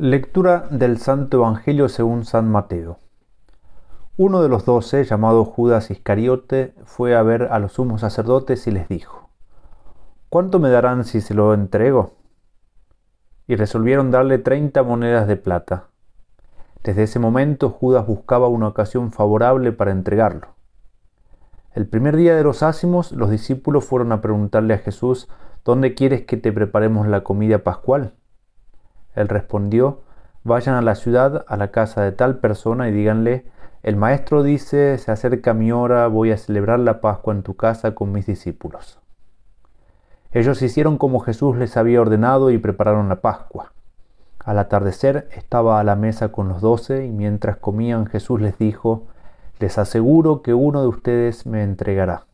Lectura del Santo Evangelio según San Mateo. Uno de los doce, llamado Judas Iscariote, fue a ver a los sumos sacerdotes y les dijo, ¿Cuánto me darán si se lo entrego? Y resolvieron darle treinta monedas de plata. Desde ese momento Judas buscaba una ocasión favorable para entregarlo. El primer día de los ácimos, los discípulos fueron a preguntarle a Jesús, ¿dónde quieres que te preparemos la comida pascual? Él respondió, vayan a la ciudad, a la casa de tal persona y díganle, el maestro dice, se acerca mi hora, voy a celebrar la Pascua en tu casa con mis discípulos. Ellos hicieron como Jesús les había ordenado y prepararon la Pascua. Al atardecer estaba a la mesa con los doce y mientras comían Jesús les dijo, les aseguro que uno de ustedes me entregará.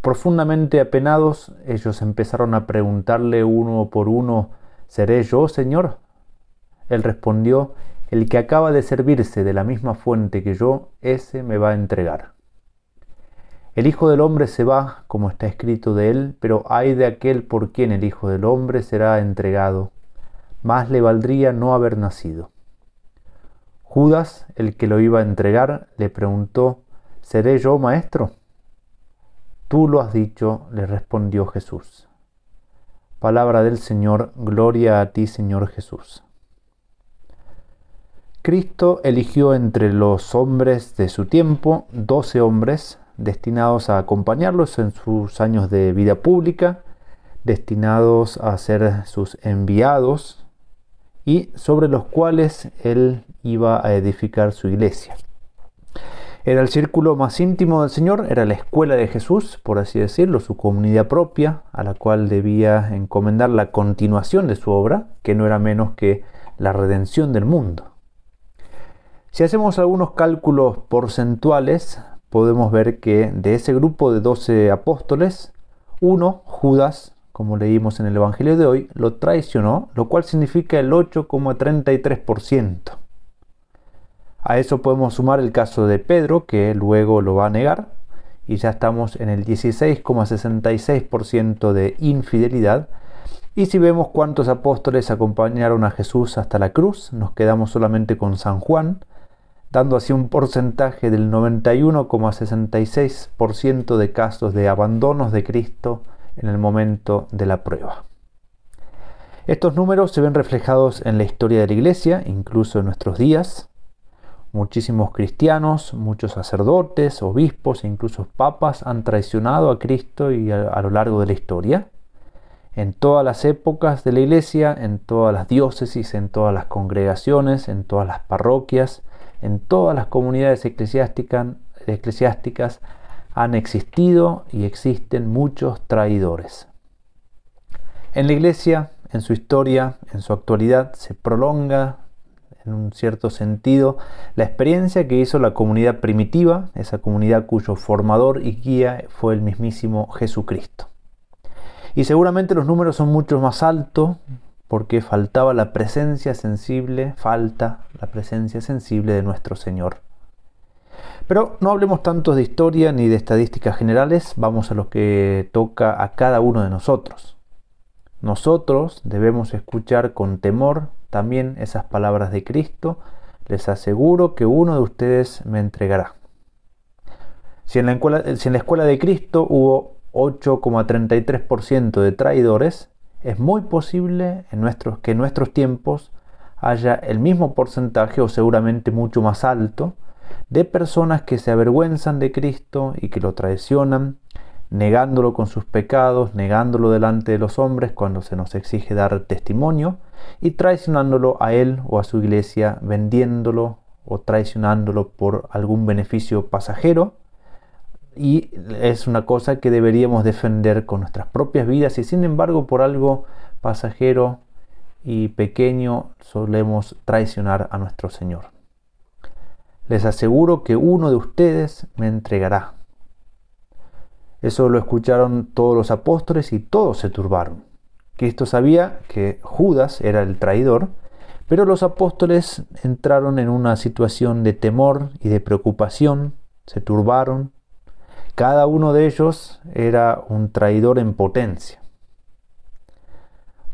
Profundamente apenados, ellos empezaron a preguntarle uno por uno, ¿Seré yo, Señor? Él respondió, El que acaba de servirse de la misma fuente que yo, ese me va a entregar. El Hijo del Hombre se va, como está escrito de él, pero hay de aquel por quien el Hijo del Hombre será entregado. Más le valdría no haber nacido. Judas, el que lo iba a entregar, le preguntó, ¿Seré yo maestro? Tú lo has dicho, le respondió Jesús. Palabra del Señor, gloria a ti Señor Jesús. Cristo eligió entre los hombres de su tiempo doce hombres destinados a acompañarlos en sus años de vida pública, destinados a ser sus enviados y sobre los cuales él iba a edificar su iglesia. Era el círculo más íntimo del Señor, era la escuela de Jesús, por así decirlo, su comunidad propia, a la cual debía encomendar la continuación de su obra, que no era menos que la redención del mundo. Si hacemos algunos cálculos porcentuales, podemos ver que de ese grupo de doce apóstoles, uno, Judas, como leímos en el Evangelio de hoy, lo traicionó, lo cual significa el 8,33%. A eso podemos sumar el caso de Pedro, que luego lo va a negar, y ya estamos en el 16,66% de infidelidad. Y si vemos cuántos apóstoles acompañaron a Jesús hasta la cruz, nos quedamos solamente con San Juan, dando así un porcentaje del 91,66% de casos de abandonos de Cristo en el momento de la prueba. Estos números se ven reflejados en la historia de la Iglesia, incluso en nuestros días. Muchísimos cristianos, muchos sacerdotes, obispos e incluso papas han traicionado a Cristo y a, lo largo de la historia. En todas las épocas de la Iglesia, en todas las diócesis, en todas las congregaciones, en todas las parroquias, en todas las comunidades eclesiásticas, eclesiásticas han existido y existen muchos traidores. En la iglesia, en su historia, en su actualidad, se prolonga en un cierto sentido la experiencia que hizo la comunidad primitiva, esa comunidad cuyo formador y guía fue el mismísimo Jesucristo. Y seguramente los números son mucho más altos porque faltaba la presencia sensible, falta la presencia sensible de nuestro Señor. Pero no hablemos tanto de historia ni de estadísticas generales, vamos a lo que toca a cada uno de nosotros. Nosotros debemos escuchar con temor también esas palabras de Cristo, les aseguro que uno de ustedes me entregará. Si en la escuela, de Cristo hubo 8,33% de traidores, es muy posible que en nuestros tiempos haya el mismo porcentaje o seguramente mucho más alto de personas que se avergüenzan de Cristo y que lo traicionan, negándolo con sus pecados, negándolo delante de los hombres cuando se nos exige dar testimonio y traicionándolo a él o a su iglesia, vendiéndolo o traicionándolo por algún beneficio pasajero. Y es una cosa que deberíamos defender con nuestras propias vidas y sin embargo por algo pasajero y pequeño solemos traicionar a nuestro Señor. Les aseguro que uno de ustedes me entregará. Eso lo escucharon todos los apóstoles y todos se turbaron. Cristo sabía que Judas era el traidor, pero los apóstoles entraron en una situación de temor y de preocupación, se turbaron. Cada uno de ellos era un traidor en potencia.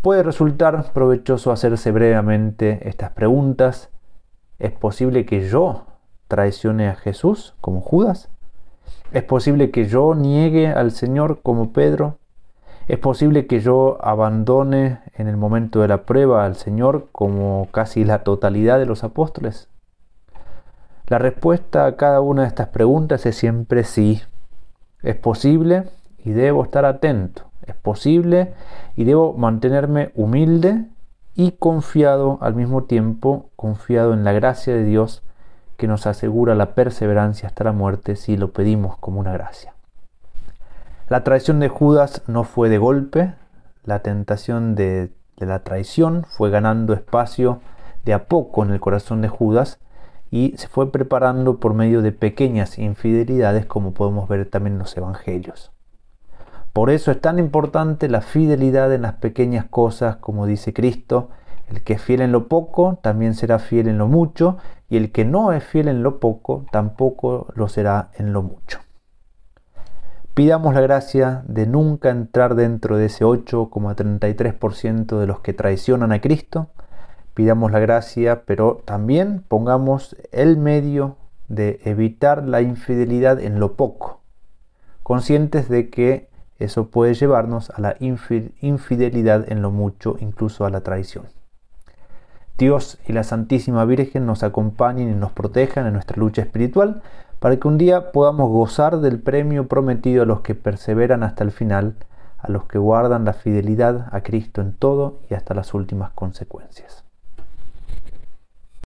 Puede resultar provechoso hacerse brevemente estas preguntas. ¿Es posible que yo traicione a Jesús como Judas? ¿Es posible que yo niegue al Señor como Pedro? ¿Es posible que yo abandone en el momento de la prueba al Señor como casi la totalidad de los apóstoles? La respuesta a cada una de estas preguntas es siempre sí. Es posible y debo estar atento. Es posible y debo mantenerme humilde y confiado al mismo tiempo, confiado en la gracia de Dios que nos asegura la perseverancia hasta la muerte si lo pedimos como una gracia. La traición de Judas no fue de golpe, la tentación de, la traición fue ganando espacio de a poco en el corazón de Judas y se fue preparando por medio de pequeñas infidelidades como podemos ver también en los evangelios. Por eso es tan importante la fidelidad en las pequeñas cosas, como dice Cristo, el que es fiel en lo poco también será fiel en lo mucho, y el que no es fiel en lo poco tampoco lo será en lo mucho. Pidamos la gracia de nunca entrar dentro de ese 8,33% de los que traicionan a Cristo. Pidamos la gracia, pero también pongamos el medio de evitar la infidelidad en lo poco, conscientes de que eso puede llevarnos a la infidelidad en lo mucho, incluso a la traición. Dios y la Santísima Virgen nos acompañen y nos protejan en nuestra lucha espiritual para que un día podamos gozar del premio prometido a los que perseveran hasta el final, a los que guardan la fidelidad a Cristo en todo y hasta las últimas consecuencias.